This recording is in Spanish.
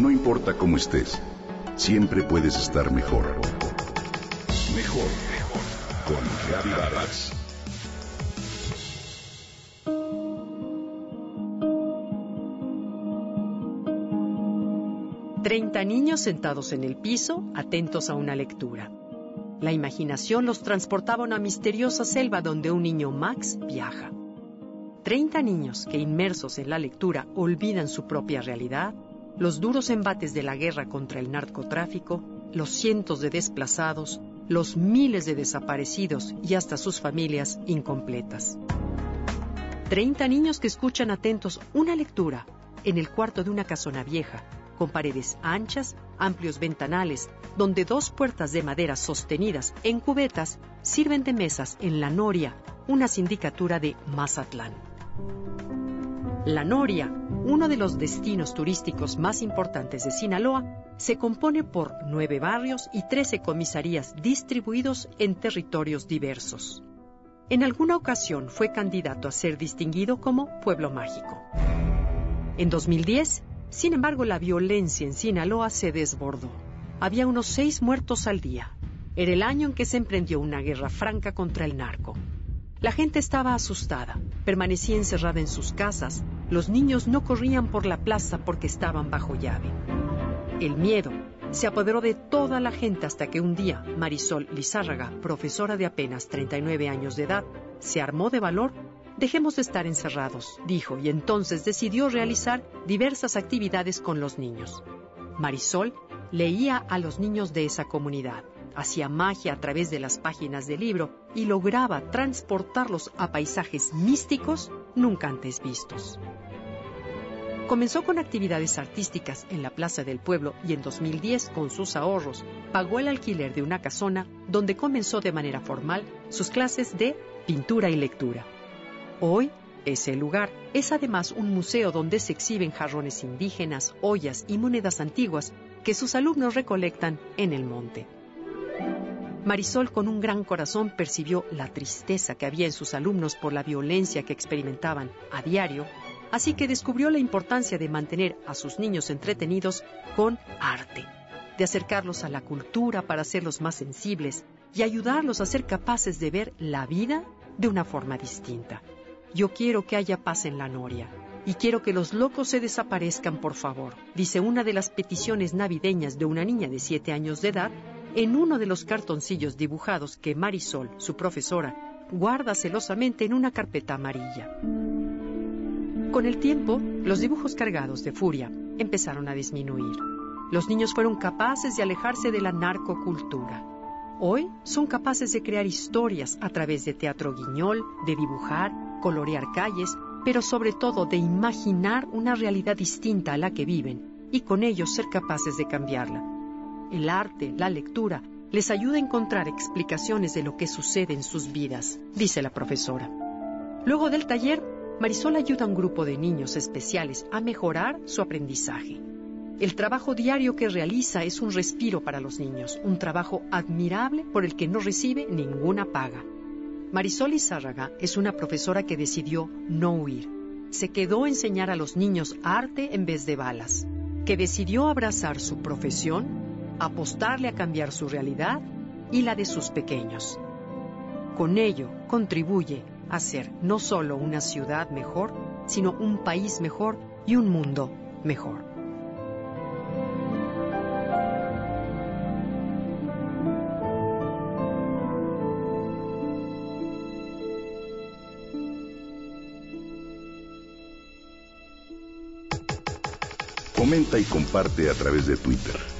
No importa cómo estés, siempre puedes estar mejor. Mejor, mejor. Con Reavivadas. Treinta niños sentados en el piso, atentos a una lectura. La imaginación los transportaba a una misteriosa selva donde un niño Max viaja. Treinta niños que inmersos en la lectura olvidan su propia realidad, los duros embates de la guerra contra el narcotráfico, los cientos de desplazados, los miles de desaparecidos y hasta sus familias incompletas. Treinta niños que escuchan atentos una lectura en el cuarto de una casona vieja, con paredes anchas, amplios ventanales, donde dos puertas de madera sostenidas en cubetas sirven de mesas en la noria, una sindicatura de Mazatlán. La Noria, uno de los destinos turísticos más importantes de Sinaloa, se compone por nueve barrios y trece comisarías distribuidos en territorios diversos. En alguna ocasión fue candidato a ser distinguido como Pueblo Mágico. En 2010, sin embargo, la violencia en Sinaloa se desbordó. Había unos seis muertos al día. Era el año en que se emprendió una guerra franca contra el narco. La gente estaba asustada, permanecía encerrada en sus casas, los niños no corrían por la plaza porque estaban bajo llave. El miedo se apoderó de toda la gente hasta que un día Marisol Lizárraga, profesora de apenas 39 años de edad, se armó de valor. Dejemos de estar encerrados, dijo, y entonces decidió realizar diversas actividades con los niños. Marisol leía a los niños de esa comunidad hacía magia a través de las páginas del libro y lograba transportarlos a paisajes místicos nunca antes vistos. Comenzó con actividades artísticas en la Plaza del Pueblo y en 2010, con sus ahorros, pagó el alquiler de una casona donde comenzó de manera formal sus clases de pintura y lectura. Hoy, ese lugar es además un museo donde se exhiben jarrones indígenas, ollas y monedas antiguas que sus alumnos recolectan en el monte. Marisol, con un gran corazón, percibió la tristeza que había en sus alumnos por la violencia que experimentaban a diario, así que descubrió la importancia de mantener a sus niños entretenidos con arte, de acercarlos a la cultura para hacerlos más sensibles y ayudarlos a ser capaces de ver la vida de una forma distinta. Yo quiero que haya paz en la Noria y quiero que los locos se desaparezcan, por favor, dice una de las peticiones navideñas de una niña de siete años de edad en uno de los cartoncillos dibujados que Marisol, su profesora, guarda celosamente en una carpeta amarilla. Con el tiempo, los dibujos cargados de furia empezaron a disminuir. Los niños fueron capaces de alejarse de la narcocultura. Hoy son capaces de crear historias a través de teatro guiñol, de dibujar, colorear calles, pero sobre todo de imaginar una realidad distinta a la que viven y con ello ser capaces de cambiarla el arte, la lectura, les ayuda a encontrar explicaciones de lo que sucede en sus vidas, dice la profesora. Luego del taller, Marisol ayuda a un grupo de niños especiales a mejorar su aprendizaje. El trabajo diario que realiza es un respiro para los niños, un trabajo admirable por el que no recibe ninguna paga. Marisol Izárraga es una profesora que decidió no huir. Se quedó a enseñar a los niños arte en vez de balas, que decidió abrazar su profesión apostarle a cambiar su realidad y la de sus pequeños. Con ello contribuye a ser no solo una ciudad mejor, sino un país mejor y un mundo mejor. Comenta y comparte a través de Twitter.